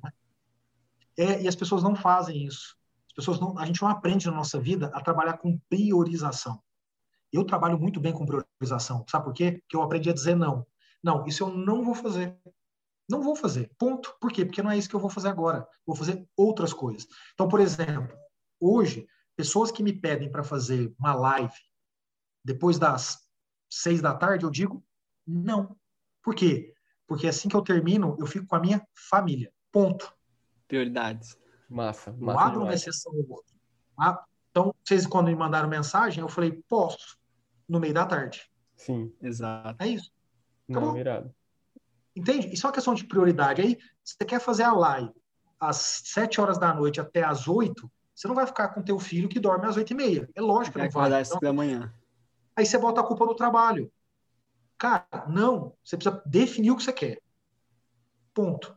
[SPEAKER 3] É, e as pessoas não fazem isso. As pessoas não, a gente não aprende na nossa vida a trabalhar com priorização. Eu trabalho muito bem com priorização. Sabe por quê? Porque eu aprendi a dizer não. Não, isso eu não vou fazer. Não vou fazer. Ponto. Por quê? Porque não é isso que eu vou fazer agora. Vou fazer outras coisas. Então, por exemplo, hoje, pessoas que me pedem para fazer uma live depois das seis da tarde, eu digo não. Por quê? Porque assim que eu termino, eu fico com a minha família. Ponto.
[SPEAKER 2] Prioridades.
[SPEAKER 1] Massa.
[SPEAKER 3] massa eu abro uma exceção ou outra. Ah, então, vocês quando me mandaram mensagem, eu falei, posso, no meio da tarde.
[SPEAKER 1] Sim.
[SPEAKER 2] Exato.
[SPEAKER 3] É isso.
[SPEAKER 1] Acabou. Não, irado.
[SPEAKER 3] Entende? Isso é uma questão de prioridade. Aí, você quer fazer a live às sete horas da noite até às oito, você não vai ficar com teu filho que dorme às oito e meia. É lógico que não vai.
[SPEAKER 2] Acordar então, da manhã.
[SPEAKER 3] Aí você bota a culpa no trabalho. Cara, não. Você precisa definir o que você quer. Ponto.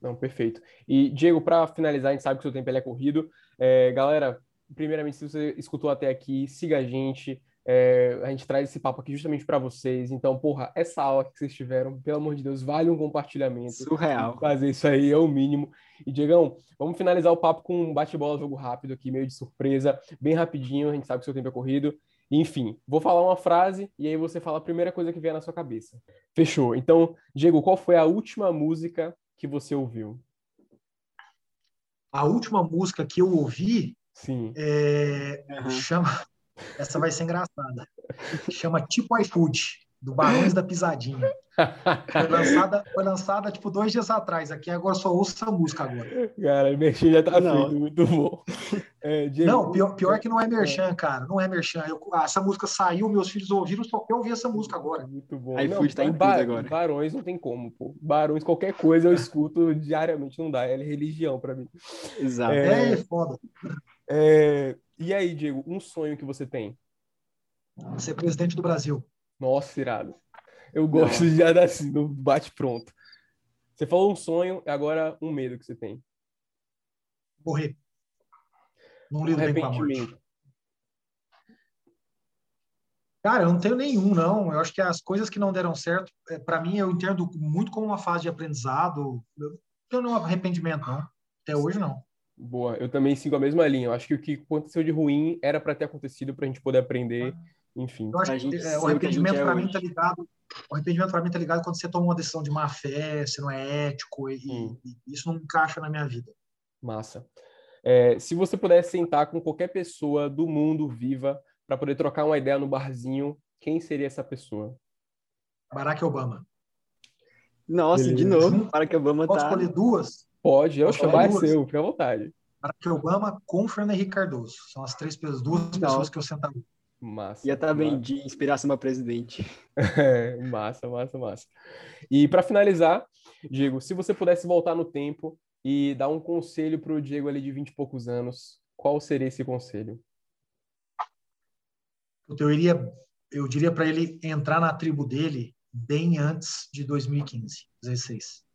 [SPEAKER 1] Não, perfeito. E, Diego, para finalizar, a gente sabe que o seu tempo é corrido. É, galera, primeiramente, se você escutou até aqui, siga a gente, é, a gente traz esse papo aqui justamente para vocês. Então, porra, essa aula que vocês tiveram, pelo amor de Deus, vale um compartilhamento.
[SPEAKER 2] Surreal.
[SPEAKER 1] Fazer isso aí é o mínimo. E, Diegão, vamos finalizar o papo com um bate-bola, jogo rápido aqui, meio de surpresa, bem rapidinho. A gente sabe que o seu tempo é corrido. Enfim, vou falar uma frase e aí você fala a primeira coisa que vier na sua cabeça. Fechou. Então, Diego, qual foi a última música que você ouviu?
[SPEAKER 3] A última música que eu ouvi
[SPEAKER 1] Sim.
[SPEAKER 3] É, uhum. chama essa vai ser engraçada. Chama Tipo iFood, do Barões da Pisadinha. Foi lançada, foi lançada tipo dois dias atrás. Aqui agora só ouço essa música agora.
[SPEAKER 1] Cara, Merchan já tá não. feito, muito bom.
[SPEAKER 3] É, Diego, não, pior, pior que não é Merchan, cara. Não é Merchan. Eu, essa música saiu, meus filhos ouviram, só que eu ouvi essa música agora.
[SPEAKER 1] Muito bom.
[SPEAKER 2] iFood tá em bar, agora.
[SPEAKER 1] Barões não tem como, pô. Barões, qualquer coisa eu escuto diariamente, não dá. É religião para mim.
[SPEAKER 3] Exato. É, é foda.
[SPEAKER 1] É, e aí, Diego, um sonho que você tem?
[SPEAKER 3] Ser presidente do Brasil.
[SPEAKER 1] Nossa, irado. Eu gosto Não. de já dar assim, no bate-pronto. Você falou um sonho, agora um medo que você tem.
[SPEAKER 3] Morrer. Não lido bem com a morte. Cara, eu não tenho nenhum, não. Eu acho que as coisas que não deram certo, é, para mim, eu entendo muito como uma fase de aprendizado. Eu não tenho nenhum arrependimento, não. Até hoje, não.
[SPEAKER 1] Boa, eu também sigo a mesma linha. Eu acho que o que aconteceu de ruim era para ter acontecido para a gente poder aprender, enfim.
[SPEAKER 3] Eu acho que é, o arrependimento para mim tá ligado. O arrependimento para mim tá ligado quando você toma uma decisão de má fé, você não é ético e, e isso não encaixa na minha vida.
[SPEAKER 1] Massa. É, se você pudesse sentar com qualquer pessoa do mundo viva para poder trocar uma ideia no barzinho, quem seria essa pessoa?
[SPEAKER 3] Barack Obama.
[SPEAKER 2] Nossa, Beleza. de novo, Barack Obama
[SPEAKER 3] Posso
[SPEAKER 2] tá.
[SPEAKER 3] Posso escolher duas?
[SPEAKER 1] Pode, eu chamar é seu, fica à vontade.
[SPEAKER 3] Barack Obama com Fernando Henrique Cardoso. São as três pessoas, duas Não. pessoas que eu sentaria.
[SPEAKER 1] Massa.
[SPEAKER 2] Ia estar tá bem de inspiração para presidente.
[SPEAKER 1] É, <laughs> massa, massa, massa. E para finalizar, Diego, se você pudesse voltar no tempo e dar um conselho para o Diego ali de 20 e poucos anos, qual seria esse conselho?
[SPEAKER 3] Eu iria, eu diria para ele entrar na tribo dele bem antes de 2015, 16.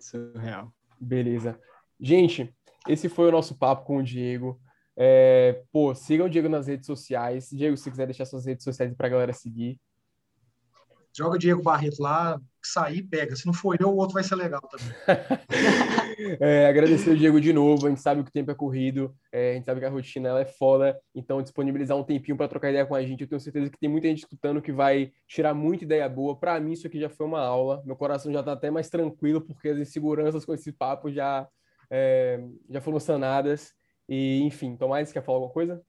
[SPEAKER 2] Surreal.
[SPEAKER 1] Beleza. Gente, esse foi o nosso papo com o Diego. É, pô, sigam o Diego nas redes sociais. Diego, se quiser deixar suas redes sociais para a galera seguir.
[SPEAKER 3] Joga Diego Barreto lá, sair, pega. Se não for eu, o outro vai ser legal também. <laughs>
[SPEAKER 1] é, agradecer o Diego de novo. A gente sabe que o tempo é corrido, é, a gente sabe que a rotina ela é foda. Então, disponibilizar um tempinho para trocar ideia com a gente. Eu tenho certeza que tem muita gente escutando que vai tirar muita ideia boa. Para mim, isso aqui já foi uma aula. Meu coração já está até mais tranquilo, porque as inseguranças com esse papo já, é, já foram sanadas. E, enfim, Tomás, quer falar alguma coisa?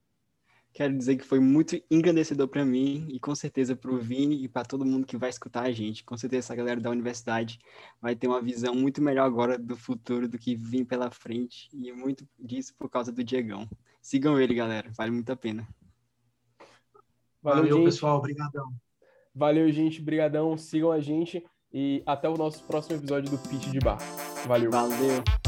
[SPEAKER 2] Quero dizer que foi muito engrandecedor para mim e com certeza para o Vini e para todo mundo que vai escutar a gente. Com certeza essa galera da universidade vai ter uma visão muito melhor agora do futuro do que vem pela frente e muito disso por causa do Diegão. Sigam ele, galera. Vale muito a pena.
[SPEAKER 3] Valeu, Valeu pessoal. Obrigadão.
[SPEAKER 1] Valeu, gente. Obrigadão. Sigam a gente e até o nosso próximo episódio do Pitch de Bar. Valeu.
[SPEAKER 2] Valeu.